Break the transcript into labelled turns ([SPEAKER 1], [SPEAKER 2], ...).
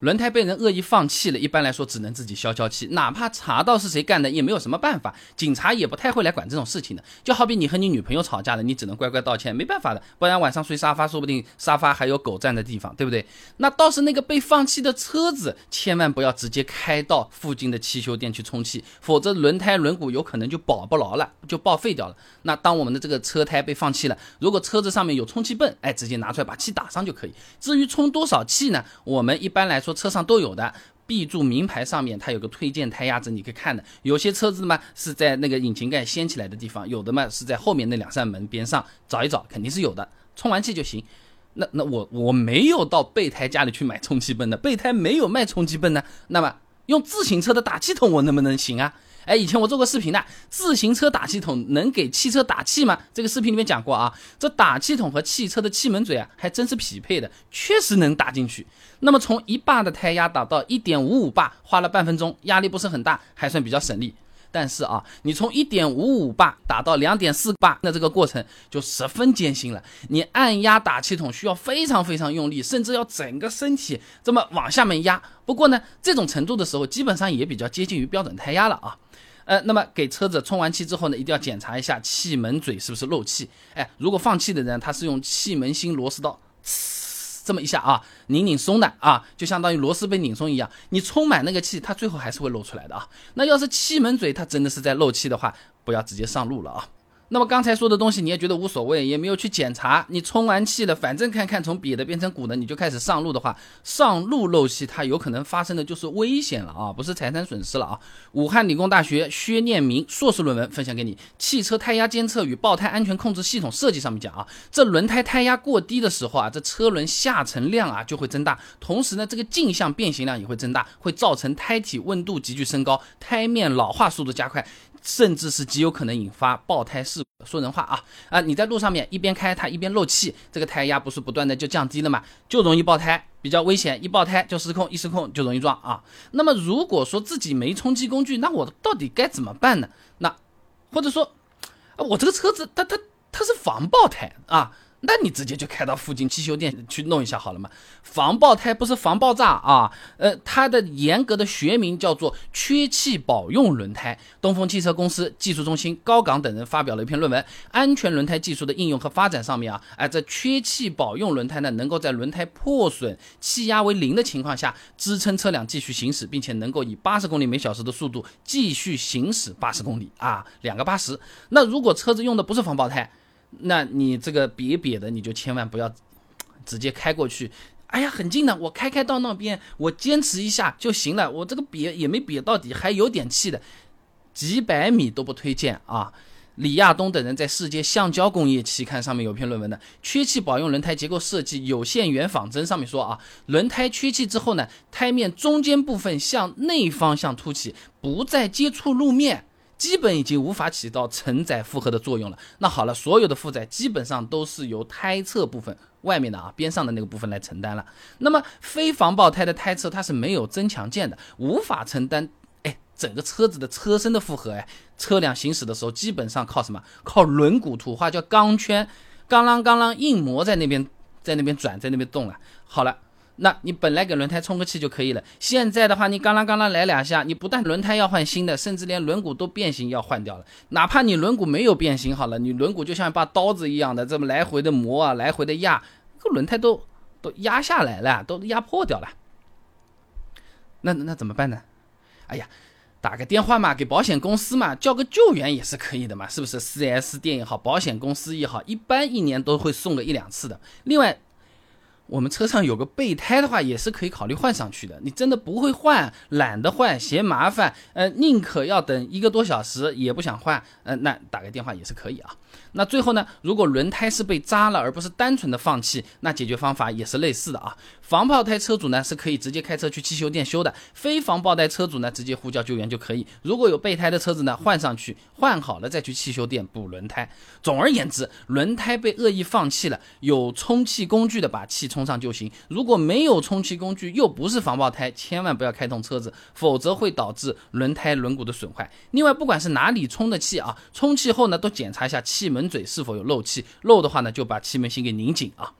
[SPEAKER 1] 轮胎被人恶意放气了，一般来说只能自己消消气，哪怕查到是谁干的，也没有什么办法，警察也不太会来管这种事情的。就好比你和你女朋友吵架了，你只能乖乖道歉，没办法的，不然晚上睡沙发，说不定沙发还有狗占的地方，对不对？那倒是那个被放气的车子，千万不要直接开到附近的汽修店去充气，否则轮胎轮毂有可能就保不牢了，就报废掉了。那当我们的这个车胎被放气了，如果车子上面有充气泵，哎，直接拿出来把气打上就可以。至于充多少气呢？我们一般来说。车上都有的，B 柱名牌上面它有个推荐胎压值，你可以看的。有些车子嘛是在那个引擎盖掀起来的地方，有的嘛是在后面那两扇门边上，找一找肯定是有的。充完气就行。那那我我没有到备胎家里去买充气泵的，备胎没有卖充气泵呢。那么用自行车的打气筒我能不能行啊？哎，以前我做过视频的，自行车打气筒能给汽车打气吗？这个视频里面讲过啊，这打气筒和汽车的气门嘴啊，还真是匹配的，确实能打进去。那么从一巴的胎压打到一点五五巴，花了半分钟，压力不是很大，还算比较省力。但是啊，你从一点五五把打到两点四把，那这个过程就十分艰辛了。你按压打气筒需要非常非常用力，甚至要整个身体这么往下面压。不过呢，这种程度的时候，基本上也比较接近于标准胎压了啊。呃，那么给车子充完气之后呢，一定要检查一下气门嘴是不是漏气。哎，如果放气的人他是用气门芯螺丝刀，呲这么一下啊，拧拧松的啊，就相当于螺丝被拧松一样。你充满那个气，它最后还是会漏出来的啊。那要是气门嘴它真的是在漏气的话，不要直接上路了啊。那么刚才说的东西你也觉得无所谓，也没有去检查。你充完气了，反正看看从瘪的变成鼓的，你就开始上路的话，上路漏气，它有可能发生的就是危险了啊，不是财产损失了啊。武汉理工大学薛念明硕士论文分享给你，《汽车胎压监测与爆胎安全控制系统设计》上面讲啊，这轮胎胎压过低的时候啊，这车轮下沉量啊就会增大，同时呢，这个径向变形量也会增大，会造成胎体温度急剧升高，胎面老化速度加快。甚至是极有可能引发爆胎事故。说人话啊啊！你在路上面一边开它一边漏气，这个胎压不是不断的就降低了嘛，就容易爆胎，比较危险。一爆胎就失控，一失控就容易撞啊。那么如果说自己没冲击工具，那我到底该怎么办呢？那或者说，我这个车子它它它是防爆胎啊。那你直接就开到附近汽修店去弄一下好了嘛？防爆胎不是防爆炸啊，呃，它的严格的学名叫做缺气保用轮胎。东风汽车公司技术中心高岗等人发表了一篇论文，《安全轮胎技术的应用和发展》上面啊，哎，这缺气保用轮胎呢，能够在轮胎破损、气压为零的情况下支撑车辆继续行驶，并且能够以八十公里每小时的速度继续行驶八十公里啊，两个八十。那如果车子用的不是防爆胎？那你这个瘪瘪的，你就千万不要 直接开过去。哎呀，很近的，我开开到那边，我坚持一下就行了。我这个瘪也没瘪到底，还有点气的，几百米都不推荐啊。李亚东等人在《世界橡胶工业期刊》上面有篇论文的《缺气保用轮胎结构设计有限元仿真》上面说啊，轮胎缺气之后呢，胎面中间部分向内方向凸起，不再接触路面。基本已经无法起到承载负荷的作用了。那好了，所有的负载基本上都是由胎侧部分外面的啊边上的那个部分来承担了。那么非防爆胎的胎侧它是没有增强件的，无法承担哎整个车子的车身的负荷哎。车辆行驶的时候基本上靠什么？靠轮毂，土话叫钢圈，钢啷钢啷硬磨在那边在那边转在那边动了。好了。那你本来给轮胎充个气就可以了，现在的话你刚啷刚啷来两下，你不但轮胎要换新的，甚至连轮毂都变形要换掉了。哪怕你轮毂没有变形好了，你轮毂就像一把刀子一样的这么来回的磨啊，来回的压，这个轮胎都都压下来了，都压破掉了。那那怎么办呢？哎呀，打个电话嘛，给保险公司嘛，叫个救援也是可以的嘛，是不是？4S 店也好，保险公司也好，一般一年都会送个一两次的。另外。我们车上有个备胎的话，也是可以考虑换上去的。你真的不会换，懒得换，嫌麻烦，呃，宁可要等一个多小时也不想换，呃，那打个电话也是可以啊。那最后呢，如果轮胎是被扎了，而不是单纯的放气，那解决方法也是类似的啊。防爆胎车主呢是可以直接开车去汽修店修的，非防爆胎车主呢直接呼叫救援就可以。如果有备胎的车子呢，换上去，换好了再去汽修店补轮胎。总而言之，轮胎被恶意放气了，有充气工具的把气充上就行。如果没有充气工具，又不是防爆胎，千万不要开动车子，否则会导致轮胎轮毂的损坏。另外，不管是哪里充的气啊，充气后呢都检查一下气。门嘴是否有漏气？漏的话呢，就把气门芯给拧紧啊。